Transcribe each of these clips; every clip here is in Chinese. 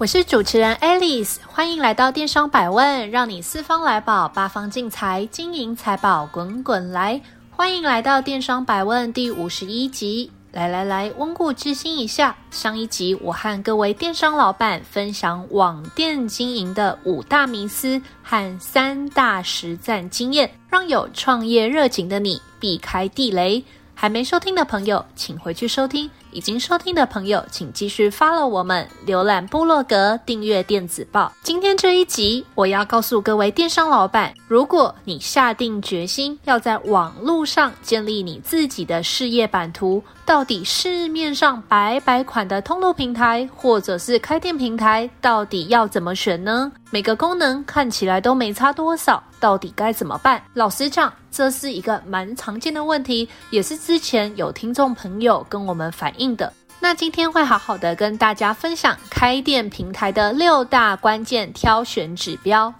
我是主持人 Alice，欢迎来到电商百问，让你四方来宝，八方进财，金银财宝滚滚来。欢迎来到电商百问第五十一集。来来来，温故知新一下，上一集我和各位电商老板分享网店经营的五大迷思和三大实战经验，让有创业热情的你避开地雷。还没收听的朋友，请回去收听。已经收听的朋友，请继续 follow 我们，浏览部落格，订阅电子报。今天这一集，我要告诉各位电商老板，如果你下定决心要在网络上建立你自己的事业版图，到底市面上百百款的通路平台或者是开店平台，到底要怎么选呢？每个功能看起来都没差多少，到底该怎么办？老实讲，这是一个蛮常见的问题，也是之前有听众朋友跟我们反映的，那今天会好好的跟大家分享开店平台的六大关键挑选指标。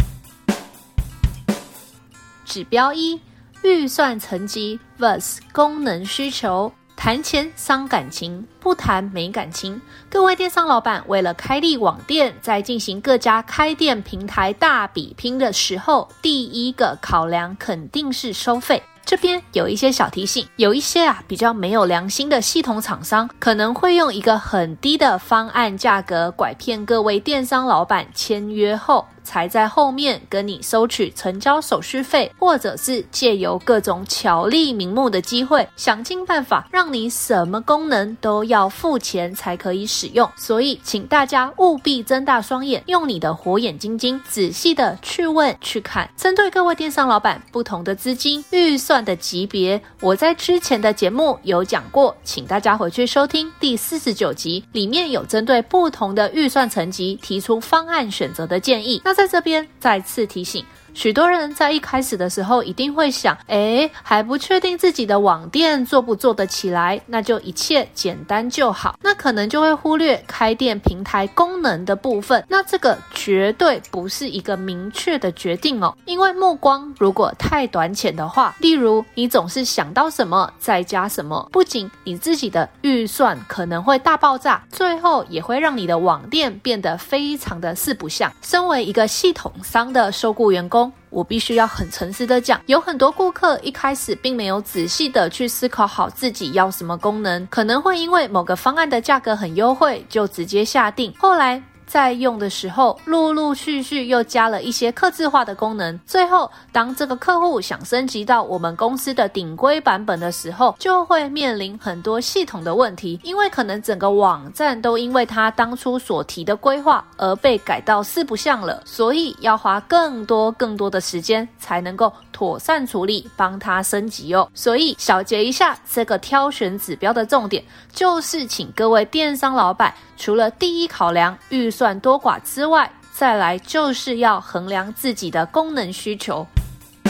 指标一：预算层级 vs 功能需求。谈钱伤感情，不谈没感情。各位电商老板为了开立网店，在进行各家开店平台大比拼的时候，第一个考量肯定是收费。这边有一些小提醒，有一些啊比较没有良心的系统厂商，可能会用一个很低的方案价格拐骗各位电商老板签约后，才在后面跟你收取成交手续费，或者是借由各种巧立名目的机会，想尽办法让你什么功能都要付钱才可以使用。所以，请大家务必睁大双眼，用你的火眼金睛，仔细的去问去看。针对各位电商老板不同的资金预算的级别，我在之前的节目有讲过，请大家回去收听第四十九集，里面有针对不同的预算层级提出方案选择的建议。那在在这边再次提醒。许多人在一开始的时候一定会想，诶，还不确定自己的网店做不做得起来，那就一切简单就好。那可能就会忽略开店平台功能的部分。那这个绝对不是一个明确的决定哦，因为目光如果太短浅的话，例如你总是想到什么再加什么，不仅你自己的预算可能会大爆炸，最后也会让你的网店变得非常的四不像。身为一个系统商的受雇员工。我必须要很诚实的讲，有很多顾客一开始并没有仔细的去思考好自己要什么功能，可能会因为某个方案的价格很优惠，就直接下定，后来。在用的时候，陆陆续续又加了一些客制化的功能。最后，当这个客户想升级到我们公司的顶规版本的时候，就会面临很多系统的问题，因为可能整个网站都因为他当初所提的规划而被改到四不像了，所以要花更多更多的时间才能够妥善处理，帮他升级哦。所以小结一下这个挑选指标的重点，就是请各位电商老板，除了第一考量预算。多寡之外，再来就是要衡量自己的功能需求。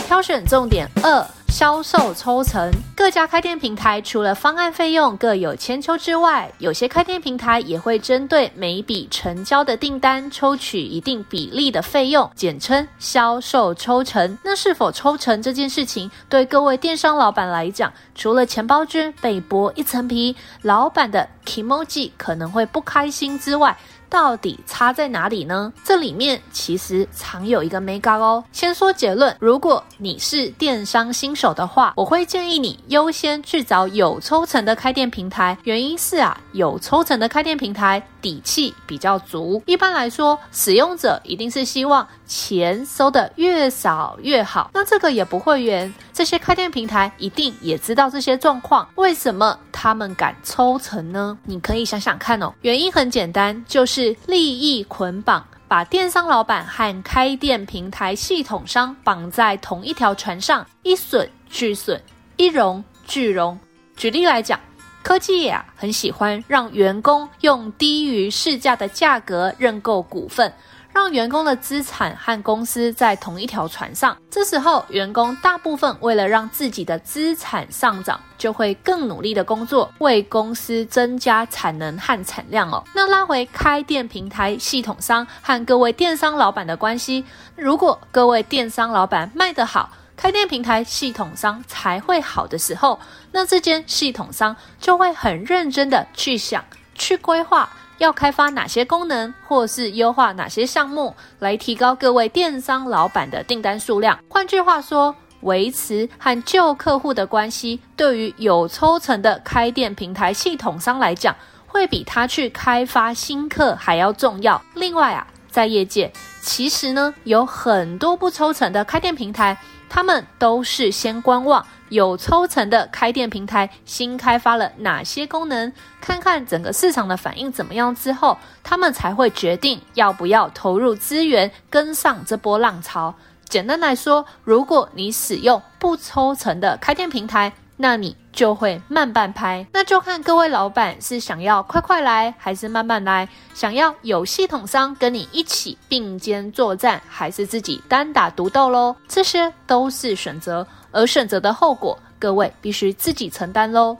挑选重点二：销售抽成。各家开店平台除了方案费用各有千秋之外，有些开店平台也会针对每一笔成交的订单抽取一定比例的费用，简称销售抽成。那是否抽成这件事情，对各位电商老板来讲，除了钱包君被剥一层皮，老板的 kimoji 可能会不开心之外，到底差在哪里呢？这里面其实藏有一个眉角哦。先说结论，如果你是电商新手的话，我会建议你优先去找有抽成的开店平台。原因是啊，有抽成的开店平台底气比较足。一般来说，使用者一定是希望钱收得越少越好。那这个也不会远，这些开店平台一定也知道这些状况。为什么他们敢抽成呢？你可以想想看哦。原因很简单，就。是利益捆绑，把电商老板和开店平台系统商绑在同一条船上，一损俱损，一荣俱荣。举例来讲，科技业啊，很喜欢让员工用低于市价的价格认购股份。让员工的资产和公司在同一条船上，这时候员工大部分为了让自己的资产上涨，就会更努力的工作，为公司增加产能和产量哦。那拉回开店平台系统商和各位电商老板的关系，如果各位电商老板卖得好，开店平台系统商才会好的时候，那这间系统商就会很认真的去想、去规划。要开发哪些功能，或是优化哪些项目，来提高各位电商老板的订单数量？换句话说，维持和旧客户的关系，对于有抽成的开店平台系统商来讲，会比他去开发新客还要重要。另外啊，在业界，其实呢，有很多不抽成的开店平台，他们都是先观望。有抽成的开店平台新开发了哪些功能？看看整个市场的反应怎么样之后，他们才会决定要不要投入资源跟上这波浪潮。简单来说，如果你使用不抽成的开店平台，那你就会慢半拍。那就看各位老板是想要快快来，还是慢慢来；想要有系统商跟你一起并肩作战，还是自己单打独斗喽？这些都是选择。而选择的后果，各位必须自己承担喽。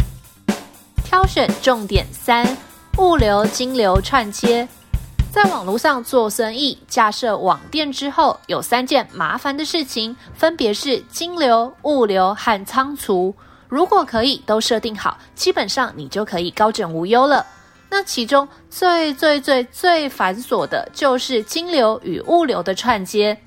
挑选重点三：物流、金流串接。在网络上做生意，架设网店之后，有三件麻烦的事情，分别是金流、物流和仓储。如果可以都设定好，基本上你就可以高枕无忧了。那其中最最最最繁琐的就是金流与物流的串接。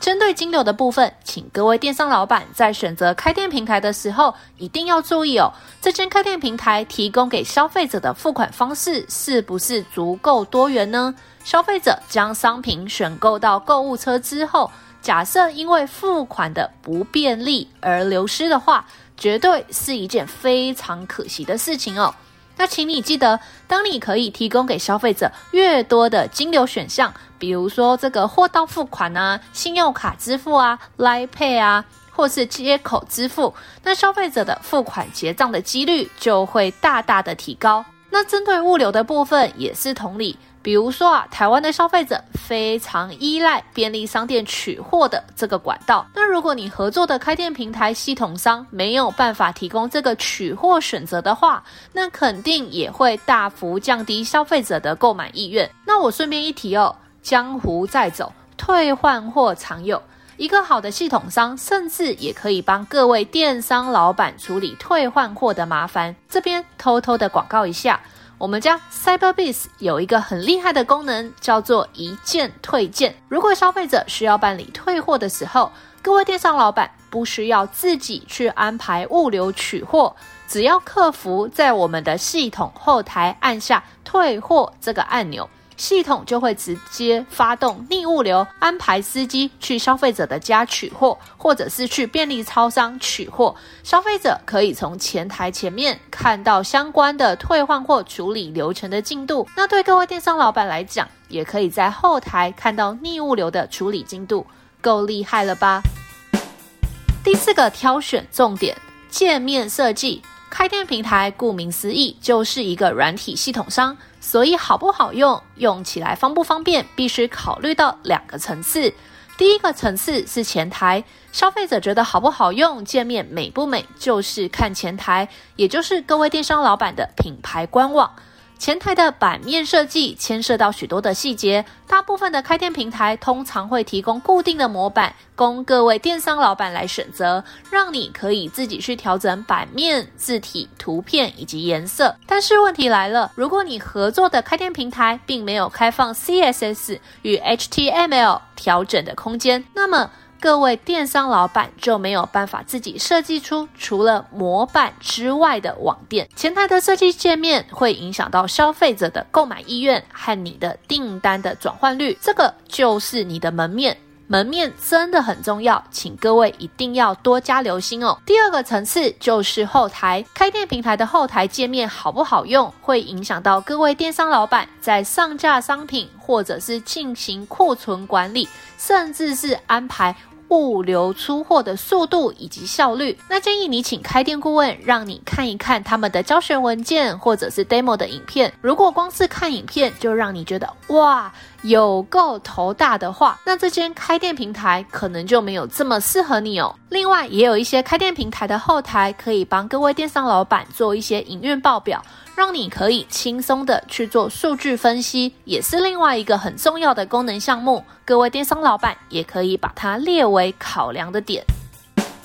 针对金流的部分，请各位电商老板在选择开店平台的时候，一定要注意哦。这间开店平台提供给消费者的付款方式是不是足够多元呢？消费者将商品选购到购物车之后，假设因为付款的不便利而流失的话，绝对是一件非常可惜的事情哦。那请你记得，当你可以提供给消费者越多的金流选项，比如说这个货到付款啊、信用卡支付啊、Line Pay 啊，或是接口支付，那消费者的付款结账的几率就会大大的提高。那针对物流的部分也是同理。比如说啊，台湾的消费者非常依赖便利商店取货的这个管道。那如果你合作的开店平台系统商没有办法提供这个取货选择的话，那肯定也会大幅降低消费者的购买意愿。那我顺便一提哦，江湖再走，退换货常有。一个好的系统商，甚至也可以帮各位电商老板处理退换货的麻烦。这边偷偷的广告一下。我们家 Cyberbiz 有一个很厉害的功能，叫做一键退件。如果消费者需要办理退货的时候，各位电商老板不需要自己去安排物流取货，只要客服在我们的系统后台按下退货这个按钮。系统就会直接发动逆物流，安排司机去消费者的家取货，或者是去便利超商取货。消费者可以从前台前面看到相关的退换货处理流程的进度。那对各位电商老板来讲，也可以在后台看到逆物流的处理进度，够厉害了吧？第四个挑选重点，界面设计。开店平台顾名思义就是一个软体系统商，所以好不好用，用起来方不方便，必须考虑到两个层次。第一个层次是前台，消费者觉得好不好用，界面美不美，就是看前台，也就是各位电商老板的品牌官网。前台的版面设计牵涉到许多的细节，大部分的开店平台通常会提供固定的模板，供各位电商老板来选择，让你可以自己去调整版面、字体、图片以及颜色。但是问题来了，如果你合作的开店平台并没有开放 CSS 与 HTML 调整的空间，那么各位电商老板就没有办法自己设计出除了模板之外的网店。前台的设计界面会影响到消费者的购买意愿和你的订单的转换率，这个就是你的门面。门面真的很重要，请各位一定要多加留心哦。第二个层次就是后台，开店平台的后台界面好不好用，会影响到各位电商老板在上架商品或者是进行库存管理，甚至是安排物流出货的速度以及效率。那建议你请开店顾问让你看一看他们的教学文件或者是 demo 的影片。如果光是看影片就让你觉得哇，有够头大的话，那这间开店平台可能就没有这么适合你哦。另外，也有一些开店平台的后台可以帮各位电商老板做一些营运报表。让你可以轻松的去做数据分析，也是另外一个很重要的功能项目。各位电商老板也可以把它列为考量的点。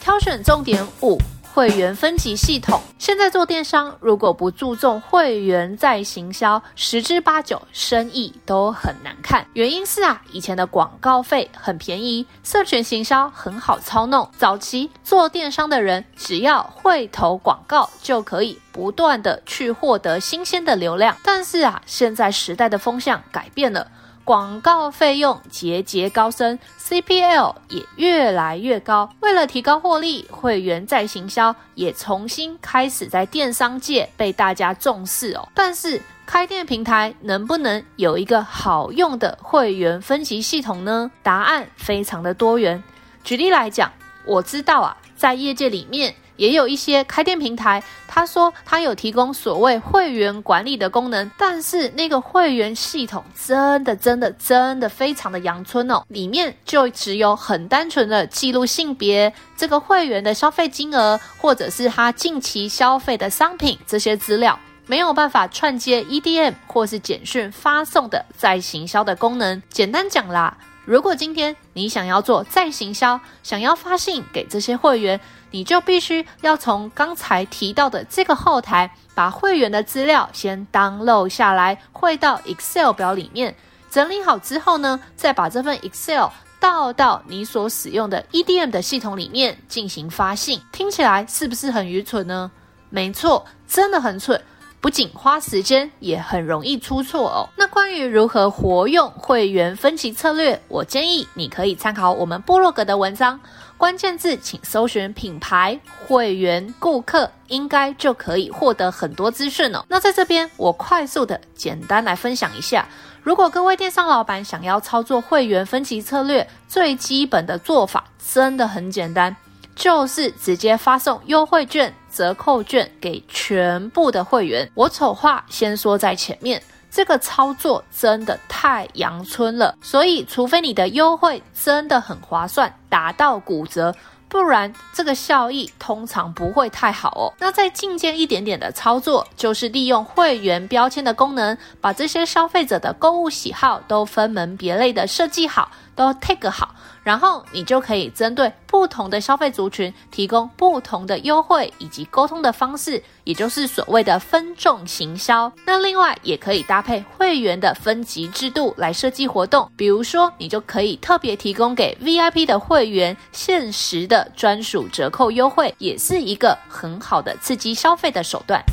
挑选重点五。会员分级系统，现在做电商，如果不注重会员再行销，十之八九生意都很难看。原因是啊，以前的广告费很便宜，社群行销很好操弄。早期做电商的人，只要会投广告，就可以不断的去获得新鲜的流量。但是啊，现在时代的风向改变了。广告费用节节高升，CPL 也越来越高。为了提高获利，会员再行销也重新开始在电商界被大家重视哦。但是开店平台能不能有一个好用的会员分级系统呢？答案非常的多元。举例来讲，我知道啊，在业界里面。也有一些开店平台，他说他有提供所谓会员管理的功能，但是那个会员系统真的真的真的非常的阳春哦，里面就只有很单纯的记录性别、这个会员的消费金额，或者是他近期消费的商品这些资料，没有办法串接 EDM 或是简讯发送的再行销的功能。简单讲啦，如果今天你想要做再行销，想要发信给这些会员。你就必须要从刚才提到的这个后台，把会员的资料先 download 下来，汇到 Excel 表里面，整理好之后呢，再把这份 Excel 倒到你所使用的 EDM 的系统里面进行发信。听起来是不是很愚蠢呢？没错，真的很蠢。不仅花时间，也很容易出错哦。那关于如何活用会员分级策略，我建议你可以参考我们部落格的文章，关键字请搜寻品牌、会员、顾客，应该就可以获得很多资讯哦。那在这边，我快速的简单来分享一下，如果各位电商老板想要操作会员分级策略，最基本的做法真的很简单。就是直接发送优惠券、折扣券给全部的会员。我丑话先说在前面，这个操作真的太阳春了，所以除非你的优惠真的很划算，达到骨折。不然，这个效益通常不会太好哦。那再进阶一点点的操作，就是利用会员标签的功能，把这些消费者的购物喜好都分门别类的设计好，都 tag 好，然后你就可以针对不同的消费族群提供不同的优惠以及沟通的方式，也就是所谓的分众行销。那另外也可以搭配会员的分级制度来设计活动，比如说你就可以特别提供给 VIP 的会员限时的专属折扣优惠，也是一个很好的刺激消费的手段。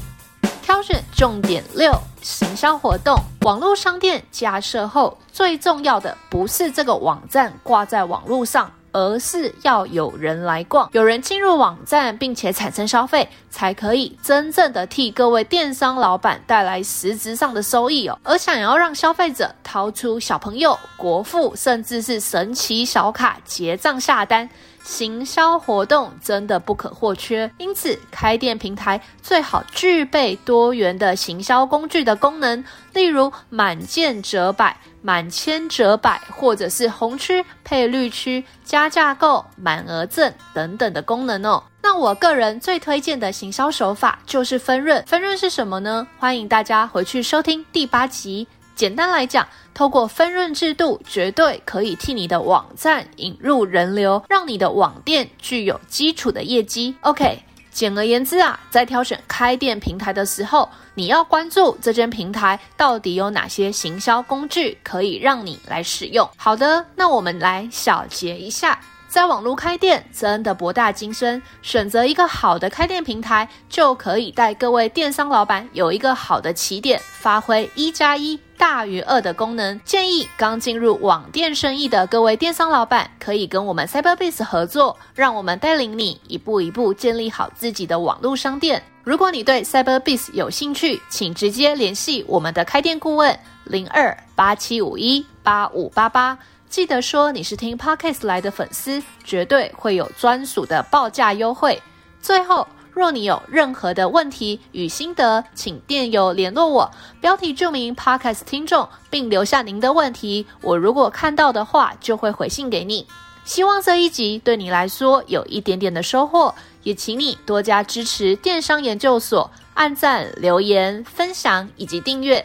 挑选重点六，行销活动。网络商店加设后，最重要的不是这个网站挂在网络上。而是要有人来逛，有人进入网站，并且产生消费，才可以真正的替各位电商老板带来实质上的收益哦。而想要让消费者掏出小朋友、国父，甚至是神奇小卡结账下单。行销活动真的不可或缺，因此开店平台最好具备多元的行销工具的功能，例如满件折百、满千折百，或者是红区配绿区、加价购、满额赠等等的功能哦。那我个人最推荐的行销手法就是分润。分润是什么呢？欢迎大家回去收听第八集。简单来讲，透过分润制度，绝对可以替你的网站引入人流，让你的网店具有基础的业绩。OK，简而言之啊，在挑选开店平台的时候，你要关注这间平台到底有哪些行销工具可以让你来使用。好的，那我们来小结一下。在网络开店真的博大精深，选择一个好的开店平台，就可以带各位电商老板有一个好的起点，发挥一加一大于二的功能。建议刚进入网店生意的各位电商老板，可以跟我们 Cyberbiz 合作，让我们带领你一步一步建立好自己的网络商店。如果你对 Cyberbiz 有兴趣，请直接联系我们的开店顾问零二八七五一八五八八。记得说你是听 Podcast 来的粉丝，绝对会有专属的报价优惠。最后，若你有任何的问题与心得，请电邮联络我，标题注明 Podcast 听众，并留下您的问题。我如果看到的话，就会回信给你。希望这一集对你来说有一点点的收获，也请你多加支持电商研究所，按赞、留言、分享以及订阅。